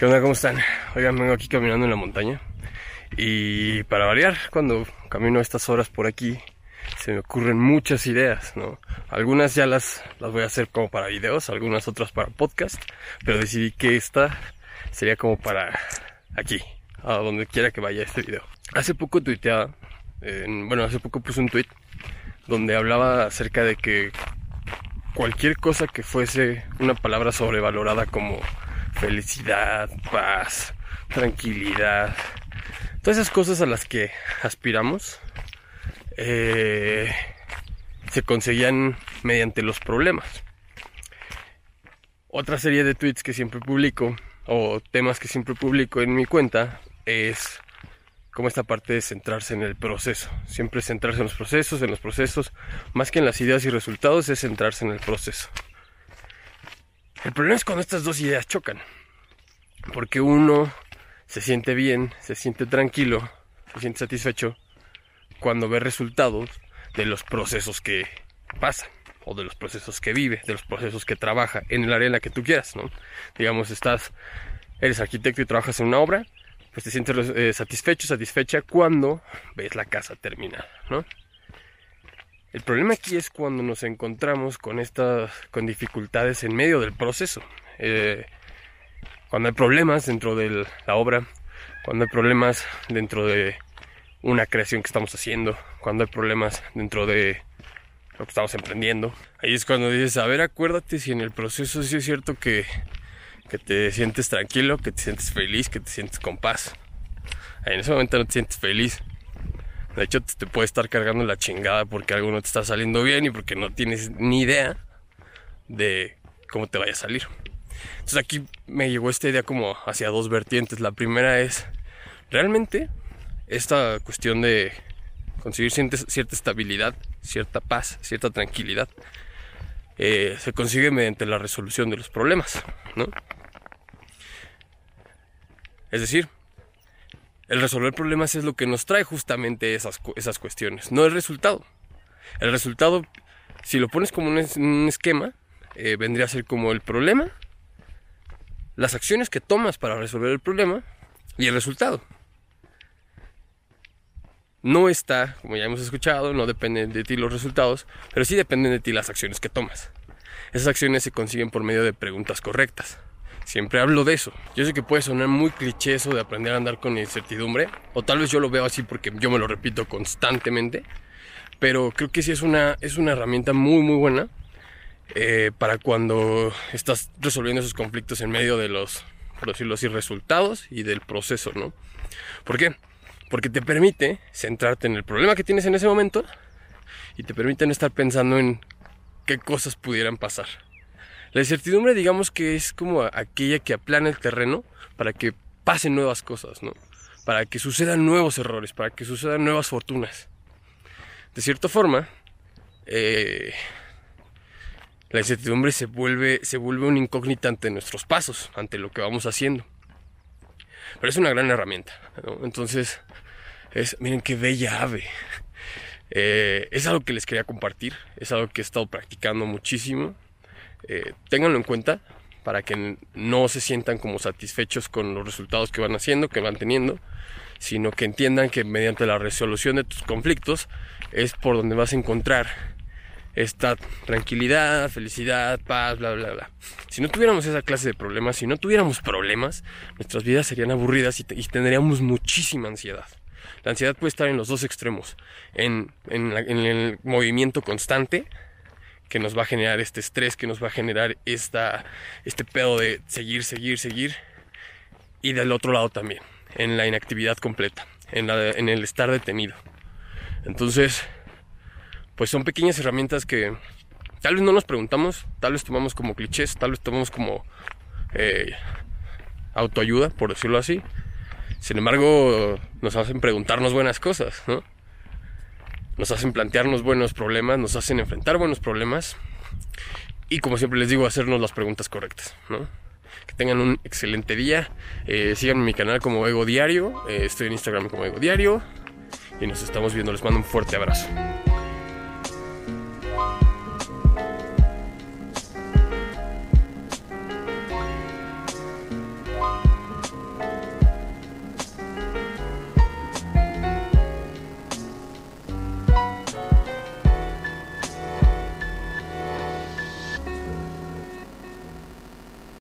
¿Qué onda? ¿Cómo están? Oigan, vengo aquí caminando en la montaña. Y para variar, cuando camino estas horas por aquí, se me ocurren muchas ideas, ¿no? Algunas ya las, las voy a hacer como para videos, algunas otras para podcast, pero decidí que esta sería como para aquí, a donde quiera que vaya este video. Hace poco tuiteaba, bueno, hace poco puse un tweet donde hablaba acerca de que cualquier cosa que fuese una palabra sobrevalorada como felicidad, paz, tranquilidad, todas esas cosas a las que aspiramos eh, se conseguían mediante los problemas. Otra serie de tweets que siempre publico o temas que siempre publico en mi cuenta es como esta parte de centrarse en el proceso. Siempre centrarse en los procesos, en los procesos, más que en las ideas y resultados, es centrarse en el proceso. El problema es cuando estas dos ideas chocan. Porque uno se siente bien, se siente tranquilo, se siente satisfecho cuando ve resultados de los procesos que pasa o de los procesos que vive, de los procesos que trabaja en el área en la que tú quieras, ¿no? Digamos, estás, eres arquitecto y trabajas en una obra, pues te sientes eh, satisfecho, satisfecha cuando ves la casa terminada, ¿no? El problema aquí es cuando nos encontramos con estas, con dificultades en medio del proceso. Eh, cuando hay problemas dentro de la obra, cuando hay problemas dentro de una creación que estamos haciendo, cuando hay problemas dentro de lo que estamos emprendiendo. Ahí es cuando dices, a ver, acuérdate si en el proceso sí es cierto que, que te sientes tranquilo, que te sientes feliz, que te sientes con paz. En ese momento no te sientes feliz. De hecho, te, puede estar cargando la chingada porque algo no te está saliendo bien y porque no tienes ni idea de cómo te vaya a salir. Entonces aquí me llegó esta idea como hacia dos vertientes. La primera es, realmente, esta cuestión de conseguir cierta estabilidad, cierta paz, cierta tranquilidad, eh, se consigue mediante la resolución de los problemas, ¿no? Es decir, el resolver problemas es lo que nos trae justamente esas, esas cuestiones, no el resultado. El resultado, si lo pones como un, esquema, eh, vendría a ser como el problema, las acciones que tomas para resolver el problema y el resultado. No está, como ya hemos escuchado, no dependen de ti los resultados, pero sí dependen de ti las acciones que tomas. Esas acciones se consiguen por medio de preguntas correctas. Siempre hablo de eso. Yo sé que puede sonar muy cliché eso de aprender a andar con incertidumbre, o tal vez yo lo veo así porque yo me lo repito constantemente, pero creo que sí es una, es una herramienta muy muy buena eh, para cuando estás resolviendo esos conflictos en medio de los, por decirlo así, resultados y del proceso, ¿no? ¿Por qué? Porque te permite centrarte en el problema que tienes en ese momento y te permite no estar pensando en qué cosas pudieran pasar. La incertidumbre digamos que es como aquella que aplana el terreno para que pasen nuevas cosas, ¿no? Para que sucedan nuevos errores, para que sucedan nuevas fortunas. De cierta forma, eh, la incertidumbre se vuelve, se vuelve una incógnita ante nuestros pasos, ante lo que vamos haciendo. Pero es una gran herramienta. ¿no? Entonces, es, miren qué bella ave. Eh, es algo que les quería compartir, es algo que he estado practicando muchísimo. Eh, ténganlo en cuenta para que no se sientan como satisfechos con los resultados que van haciendo, que van teniendo, sino que entiendan que mediante la resolución de tus conflictos es por donde vas a encontrar esta tranquilidad, felicidad, paz, bla, bla, bla. Si no tuviéramos esa clase de problemas, si no tuviéramos problemas, nuestras vidas serían aburridas y, tendríamos muchísima ansiedad. La ansiedad puede estar en los dos extremos, en el movimiento constante, que nos va a generar este estrés, que nos va a generar esta, este pedo de seguir, seguir, seguir. Y del otro lado también, en la inactividad completa, en, la, el estar detenido. Entonces, pues son pequeñas herramientas que tal vez no nos preguntamos, tal vez tomamos como clichés, tal vez tomamos como eh, autoayuda, por decirlo así. Sin embargo, nos hacen preguntarnos buenas cosas, ¿no? Nos hacen plantearnos buenos problemas, nos hacen enfrentar buenos problemas y como siempre les digo, hacernos las preguntas correctas, ¿no? Que tengan un excelente día, eh, mi canal como Ego Diario, eh, estoy en Instagram como Ego Diario y nos estamos viendo, les mando un fuerte abrazo.